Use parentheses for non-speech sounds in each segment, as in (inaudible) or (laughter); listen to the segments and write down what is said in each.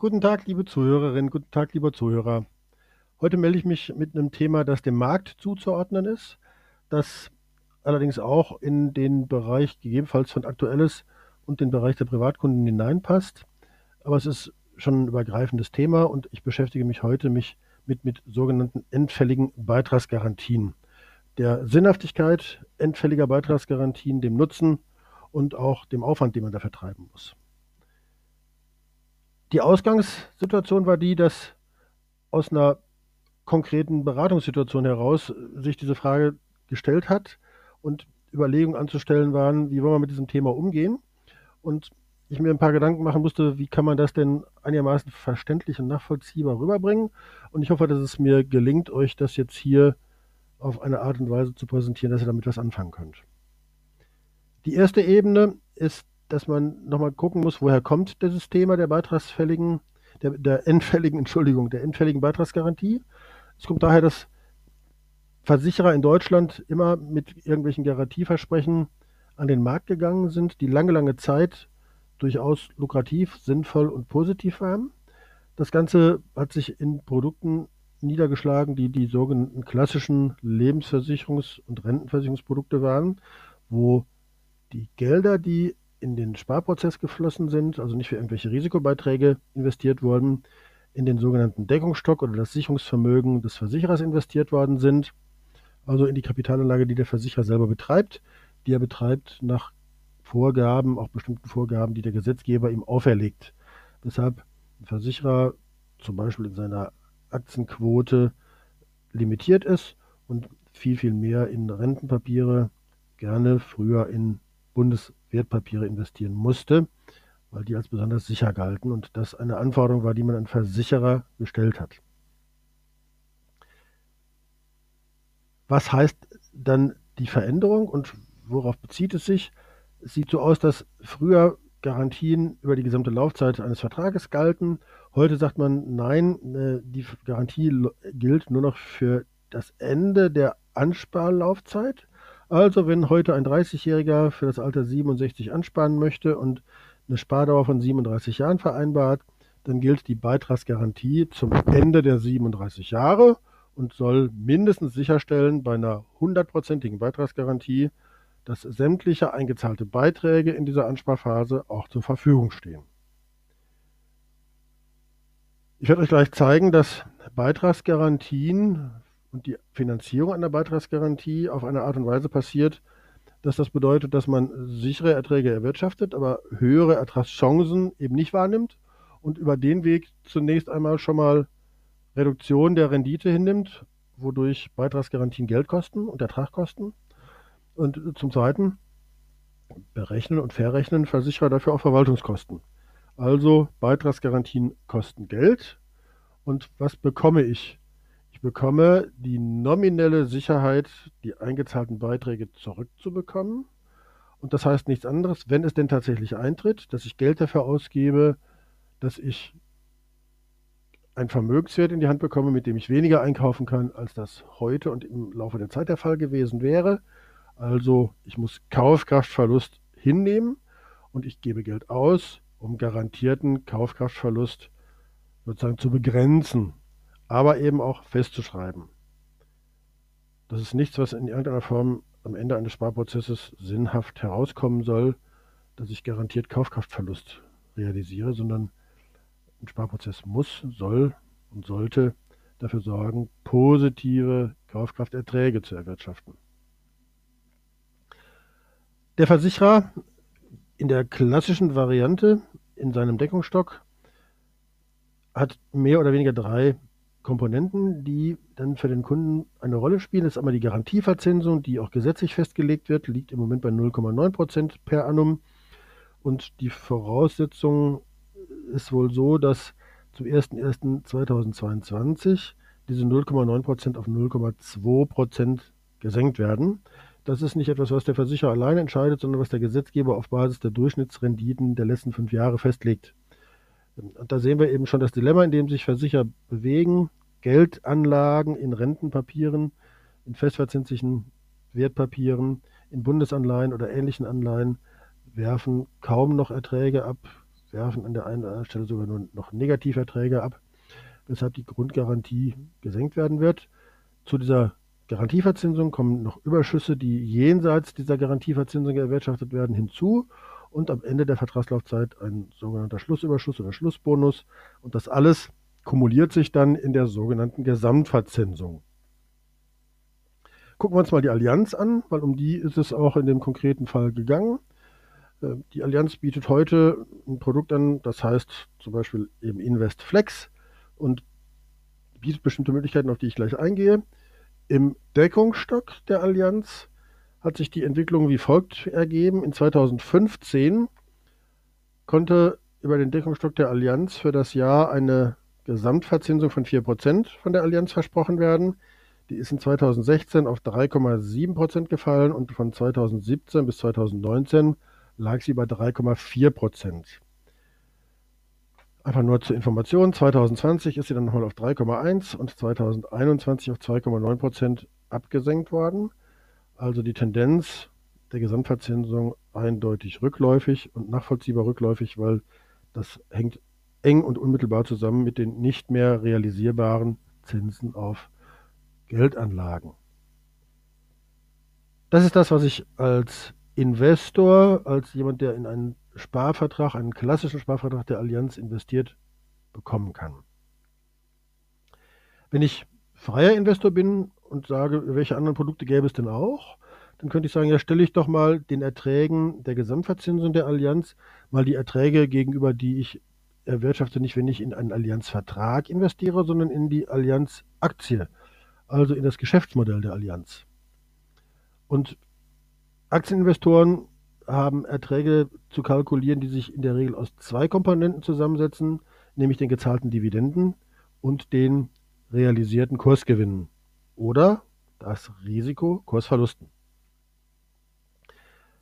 Guten Tag, liebe Zuhörerinnen, guten Tag, lieber Zuhörer. Heute melde ich mich mit einem Thema, das dem Markt zuzuordnen ist, das allerdings auch in den Bereich gegebenenfalls von Aktuelles und den Bereich der Privatkunden hineinpasst. Aber es ist schon ein übergreifendes Thema und ich beschäftige mich heute mich mit, mit sogenannten endfälligen Beitragsgarantien. Der Sinnhaftigkeit endfälliger Beitragsgarantien, dem Nutzen und auch dem Aufwand, den man dafür treiben muss. Die Ausgangssituation war die, dass aus einer konkreten Beratungssituation heraus sich diese Frage gestellt hat und Überlegungen anzustellen waren, wie wollen wir mit diesem Thema umgehen. Und ich mir ein paar Gedanken machen musste, wie kann man das denn einigermaßen verständlich und nachvollziehbar rüberbringen. Und ich hoffe, dass es mir gelingt, euch das jetzt hier auf eine Art und Weise zu präsentieren, dass ihr damit was anfangen könnt. Die erste Ebene ist dass man nochmal gucken muss, woher kommt dieses Thema der beitragsfälligen, der, der endfälligen, (laughs) Entschuldigung, der endfälligen Beitragsgarantie. Es kommt daher, dass Versicherer in Deutschland immer mit irgendwelchen Garantieversprechen an den Markt gegangen sind, die lange, lange Zeit durchaus lukrativ, sinnvoll und positiv waren. Das Ganze hat sich in Produkten niedergeschlagen, die die sogenannten klassischen Lebensversicherungs- und Rentenversicherungsprodukte waren, wo die Gelder, die in den Sparprozess geflossen sind, also nicht für irgendwelche Risikobeiträge investiert wurden, in den sogenannten Deckungsstock oder das Sicherungsvermögen des Versicherers investiert worden sind, also in die Kapitalanlage, die der Versicherer selber betreibt, die er betreibt nach Vorgaben, auch bestimmten Vorgaben, die der Gesetzgeber ihm auferlegt. Weshalb ein Versicherer zum Beispiel in seiner Aktienquote limitiert ist und viel, viel mehr in Rentenpapiere, gerne früher in Bundeswertpapiere investieren musste, weil die als besonders sicher galten und das eine Anforderung war, die man an Versicherer gestellt hat. Was heißt dann die Veränderung und worauf bezieht es sich? Es sieht so aus, dass früher Garantien über die gesamte Laufzeit eines Vertrages galten. Heute sagt man, nein, äh, die Garantie gilt nur noch für das Ende der Ansparlaufzeit. Also, wenn heute ein 30-Jähriger für das Alter 67 ansparen möchte und eine Spardauer von 37 Jahren vereinbart, dann gilt die Beitragsgarantie zum Ende der 37 Jahre und soll mindestens sicherstellen bei einer hundertprozentigen Beitragsgarantie, dass sämtliche eingezahlte Beiträge in dieser Ansparphase auch zur Verfügung stehen. Ich werde euch gleich zeigen, dass Beitragsgarantien und die Finanzierung einer Beitragsgarantie auf eine Art und Weise passiert, dass das bedeutet, dass man sichere Erträge erwirtschaftet, aber höhere Ertragschancen eben nicht wahrnimmt und über den Weg zunächst einmal schon mal Reduktion der Rendite hinnimmt, wodurch Beitragsgarantien Geld kosten und Ertrag kosten. Und zum Zweiten berechnen und verrechnen Versicherer dafür auch Verwaltungskosten. Also Beitragsgarantien kosten Geld. Und was bekomme ich ich bekomme die nominelle Sicherheit, die eingezahlten Beiträge zurückzubekommen. Und das heißt nichts anderes, wenn es denn tatsächlich eintritt, dass ich Geld dafür ausgebe, dass ich ein Vermögenswert in die Hand bekomme, mit dem ich weniger einkaufen kann, als das heute und im Laufe der Zeit der Fall gewesen wäre. Also ich muss Kaufkraftverlust hinnehmen und ich gebe Geld aus, um garantierten Kaufkraftverlust sozusagen zu begrenzen aber eben auch festzuschreiben. Das ist nichts, was in irgendeiner Form am Ende eines Sparprozesses sinnhaft herauskommen soll, dass ich garantiert Kaufkraftverlust realisiere, sondern ein Sparprozess muss, soll und sollte dafür sorgen, positive Kaufkrafterträge zu erwirtschaften. Der Versicherer in der klassischen Variante in seinem Deckungsstock hat mehr oder weniger drei Komponenten, die dann für den Kunden eine Rolle spielen. Ist einmal die Garantieverzinsung, die auch gesetzlich festgelegt wird, liegt im Moment bei 0,9 Prozent per annum. Und die Voraussetzung ist wohl so, dass zum 01.01.2022 diese 0,9 Prozent auf 0,2 Prozent gesenkt werden. Das ist nicht etwas, was der Versicherer alleine entscheidet, sondern was der Gesetzgeber auf Basis der Durchschnittsrenditen der letzten fünf Jahre festlegt. Und da sehen wir eben schon das Dilemma, in dem sich Versicherer bewegen. Geldanlagen in Rentenpapieren, in festverzinslichen Wertpapieren, in Bundesanleihen oder ähnlichen Anleihen werfen kaum noch Erträge ab, werfen an der einen oder anderen Stelle sogar nur noch Negativerträge ab, weshalb die Grundgarantie gesenkt werden wird. Zu dieser Garantieverzinsung kommen noch Überschüsse, die jenseits dieser Garantieverzinsung erwirtschaftet werden, hinzu und am Ende der Vertragslaufzeit ein sogenannter Schlussüberschuss oder Schlussbonus. Und das alles kumuliert sich dann in der sogenannten Gesamtverzinsung. Gucken wir uns mal die Allianz an, weil um die ist es auch in dem konkreten Fall gegangen. Äh, die Allianz bietet heute ein Produkt an, das heißt zum Beispiel eben InvestFlex und bietet bestimmte Möglichkeiten, auf die ich gleich eingehe. Im Deckungsstock der Allianz hat sich die Entwicklung wie folgt ergeben. In 2015 konnte über den Deckungsstock der Allianz für das Jahr eine Gesamtverzinsung von 4% von der Allianz versprochen werden. Die ist in 2016 auf 3,7% gefallen und von 2017 bis 2019 lag sie bei 3,4%. Einfach nur zur Information, 2020 ist sie dann nochmal auf 3,1 und 2021 auf 2,9% abgesenkt worden. Also die Tendenz der Gesamtverzinsung eindeutig rückläufig und nachvollziehbar rückläufig, weil das hängt eng und unmittelbar zusammen mit den nicht mehr realisierbaren Zinsen auf Geldanlagen. Das ist das, was ich als Investor, als jemand, der in einen Sparvertrag, einen klassischen Sparvertrag der Allianz investiert, bekommen kann. Wenn ich freier Investor bin und sage, welche anderen Produkte gäbe es denn auch, dann könnte ich sagen, ja, stelle ich doch mal den Erträgen der Gesamtverzinsung der Allianz mal die Erträge gegenüber, die ich erwirtschafte, nicht wenn ich in einen Allianzvertrag investiere, sondern in die Allianz-Aktie, also in das Geschäftsmodell der Allianz. Und Aktieninvestoren haben Erträge zu kalkulieren, die sich in der Regel aus zwei Komponenten zusammensetzen, nämlich den gezahlten Dividenden und den realisierten Kursgewinnen oder das Risiko Kursverlusten.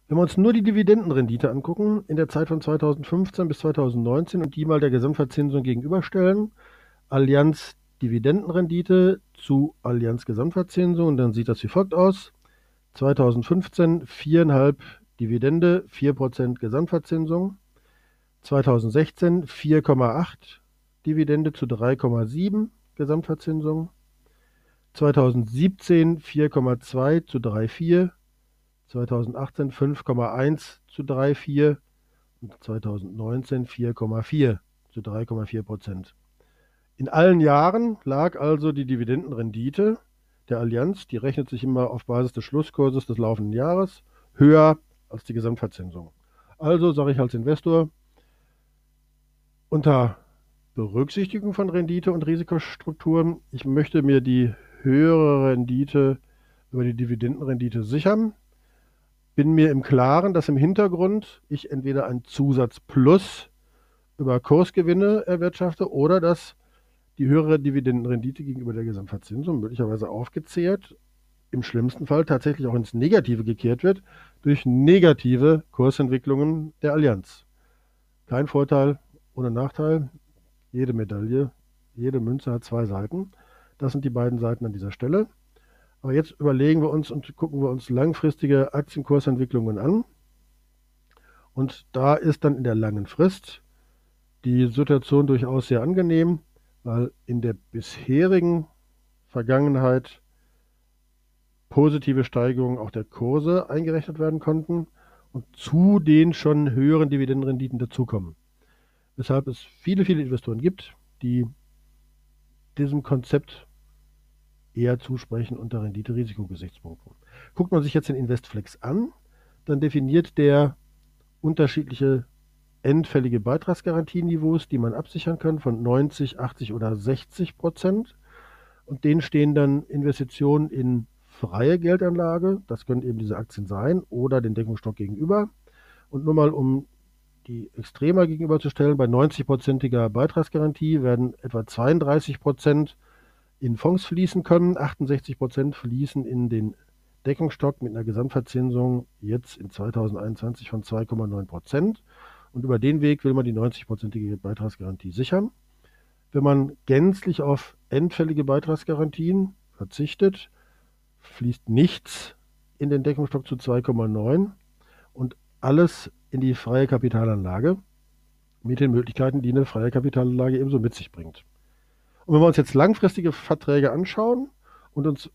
Wenn wir uns nur die Dividendenrendite angucken, in der Zeit von 2015 bis 2019 und die mal der Gesamtverzinsung gegenüberstellen, Allianz Dividendenrendite zu Allianz Gesamtverzinsung, dann sieht das wie folgt aus. 2015 4,5 Dividende, 4% Gesamtverzinsung. 2016 4,8 Dividende zu 3,7 Gesamtverzinsung. 2017 4,2 zu 3,4 2018 5,1 zu 3,4 und 2019 4,4 zu 3,4 Prozent. In allen Jahren lag also die Dividendenrendite der Allianz, die rechnet sich immer auf Basis des Schlusskurses des laufenden Jahres, höher als die Gesamtverzinsung. Also sage ich als Investor, unter Berücksichtigung von Rendite und Risikostrukturen, ich möchte mir die höhere Rendite über die Dividendenrendite sichern bin mir im Klaren, dass im Hintergrund ich entweder ein Zusatz plus über Kursgewinne erwirtschafte oder dass die höhere Dividendenrendite gegenüber der Gesamtverzinsung möglicherweise aufgezehrt, im schlimmsten Fall tatsächlich auch ins Negative gekehrt wird durch negative Kursentwicklungen der Allianz. Kein Vorteil ohne Nachteil. Jede Medaille, jede Münze hat zwei Seiten. Das sind die beiden Seiten an dieser Stelle. Aber jetzt überlegen wir uns und gucken wir uns langfristige Aktienkursentwicklungen an. Und da ist dann in der langen Frist die Situation durchaus sehr angenehm, weil in der bisherigen Vergangenheit positive Steigerungen auch der Kurse eingerechnet werden konnten und zu den schon höheren Dividendenrenditen dazukommen. Weshalb es viele, viele Investoren gibt, die diesem Konzept eher zusprechen unter Rendite-Risiko-Gesichtspunkten. Guckt man sich jetzt den Investflex an, dann definiert der unterschiedliche endfällige Beitragsgarantieniveaus, die man absichern kann, von 90, 80 oder 60 Prozent. Und denen stehen dann Investitionen in freie Geldanlage, das können eben diese Aktien sein, oder den Deckungsstock gegenüber. Und nur mal um die extremer gegenüberzustellen, bei 90-prozentiger Beitragsgarantie werden etwa 32 Prozent in Fonds fließen können. 68 Prozent fließen in den Deckungsstock mit einer Gesamtverzinsung jetzt in 2021 von 2,9 Prozent. Und über den Weg will man die 90-prozentige Beitragsgarantie sichern. Wenn man gänzlich auf endfällige Beitragsgarantien verzichtet, fließt nichts in den Deckungsstock zu 2,9 und alles in die freie Kapitalanlage. mit den Möglichkeiten, die eine freie Kapitalanlage ebenso mit sich bringt. Und wenn wir uns jetzt langfristige Verträge anschauen und uns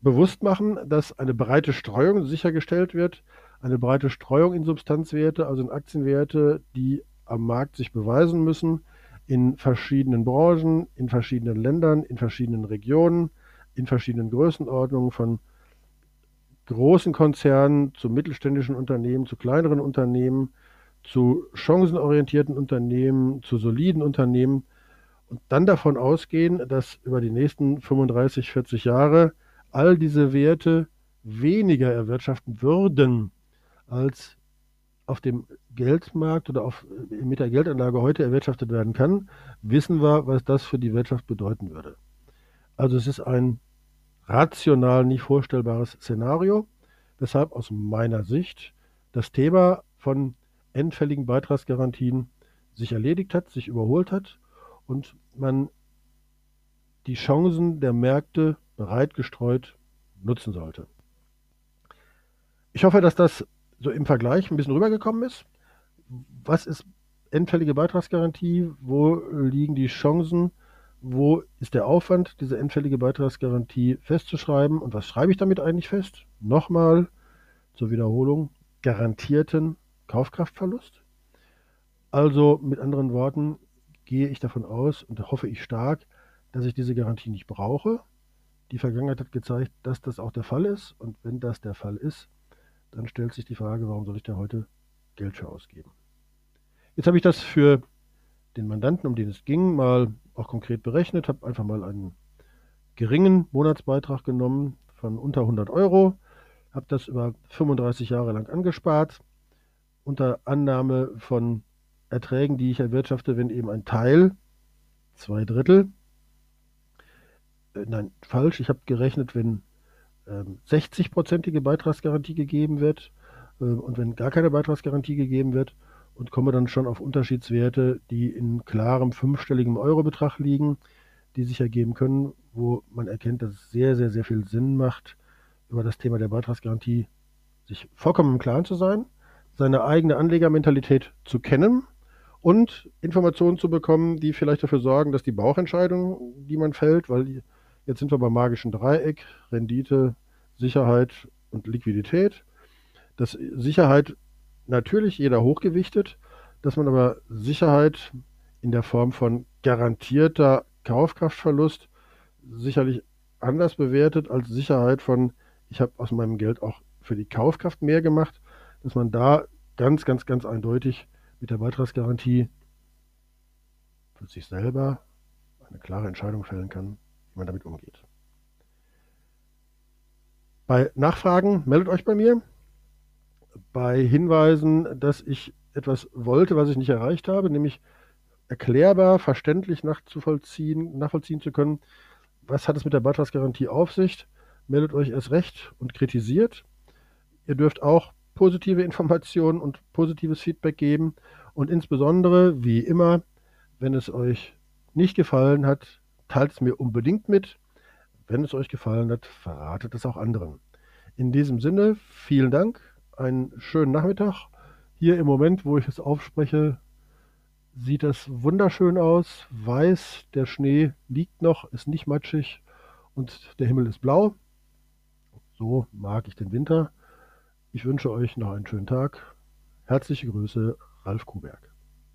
bewusst machen, dass eine breite Streuung sichergestellt wird, eine breite Streuung in Substanzwerte, also in Aktienwerte, die am Markt sich beweisen müssen, in verschiedenen Branchen, in verschiedenen Ländern, in verschiedenen Regionen, in verschiedenen Größenordnungen von großen Konzernen zu mittelständischen Unternehmen, zu kleineren Unternehmen, zu chancenorientierten Unternehmen, zu soliden Unternehmen und dann davon ausgehen, dass über die nächsten 35, 40 Jahre all diese Werte weniger erwirtschaften würden, als auf dem Geldmarkt oder auf, mit der Geldanlage heute erwirtschaftet werden kann, wissen wir, was das für die Wirtschaft bedeuten würde. Also es ist ein rational nicht vorstellbares Szenario, weshalb aus meiner Sicht das Thema von endfälligen Beitragsgarantien sich erledigt hat, sich überholt hat und man die Chancen der Märkte breit gestreut nutzen sollte. Ich hoffe, dass das so im Vergleich ein bisschen rübergekommen ist. Was ist endfällige Beitragsgarantie? Wo liegen die Chancen? Wo ist der Aufwand, diese endfällige Beitragsgarantie festzuschreiben? Und was schreibe ich damit eigentlich fest? Nochmal zur Wiederholung, garantierten Kaufkraftverlust. Also mit anderen Worten gehe ich davon aus und hoffe ich stark, dass ich diese Garantie nicht brauche. Die Vergangenheit hat gezeigt, dass das auch der Fall ist. Und wenn das der Fall ist, dann stellt sich die Frage, warum soll ich da heute Geld für ausgeben? Jetzt habe ich das für den Mandanten, um den es ging, mal auch konkret berechnet, habe einfach mal einen geringen Monatsbeitrag genommen von unter 100 Euro, habe das über 35 Jahre lang angespart, unter Annahme von Erträgen, die ich erwirtschafte, wenn eben ein Teil, zwei Drittel, äh, nein, falsch, ich habe gerechnet, wenn 60-prozentige ähm, Beitragsgarantie gegeben wird äh, und wenn gar keine Beitragsgarantie gegeben wird und komme dann schon auf Unterschiedswerte, die in klarem fünfstelligem Eurobetrag liegen, die sich ergeben können, wo man erkennt, dass es sehr, sehr, sehr viel Sinn macht, über das Thema der Beitragsgarantie sich vollkommen im Klaren zu sein, seine eigene Anlegermentalität zu kennen und Informationen zu bekommen, die vielleicht dafür sorgen, dass die Bauchentscheidung, die man fällt, weil Jetzt sind wir beim magischen Dreieck, Rendite, Sicherheit und Liquidität. Dass Sicherheit natürlich jeder hochgewichtet, dass man aber Sicherheit in der Form von garantierter Kaufkraftverlust sicherlich anders bewertet als Sicherheit von, ich habe aus meinem Geld auch für die Kaufkraft mehr gemacht, dass man da ganz, ganz, ganz eindeutig mit der Beitragsgarantie für sich selber eine klare Entscheidung fällen kann, wie man damit umgeht. Bei Nachfragen meldet euch bei mir. Bei Hinweisen, dass ich etwas wollte, was ich nicht erreicht habe, nämlich erklärbar, verständlich nachzuvollziehen, nachvollziehen zu können, was hat es mit der Beitragsgarantie auf sich, meldet euch erst recht und kritisiert. Ihr dürft auch positive Informationen und positives Feedback geben und insbesondere, wie immer, wenn es euch nicht gefallen hat, teilt es mir unbedingt mit. Wenn es euch gefallen hat, verratet es auch anderen. In diesem Sinne, vielen Dank, einen schönen Nachmittag. Hier im Moment, wo ich es aufspreche, sieht es wunderschön aus. Weiß, der Schnee liegt noch, ist nicht matschig und der Himmel ist blau. So mag ich den Winter. Ich wünsche euch noch einen schönen Tag. Herzliche Grüße, Ralf Kuberg.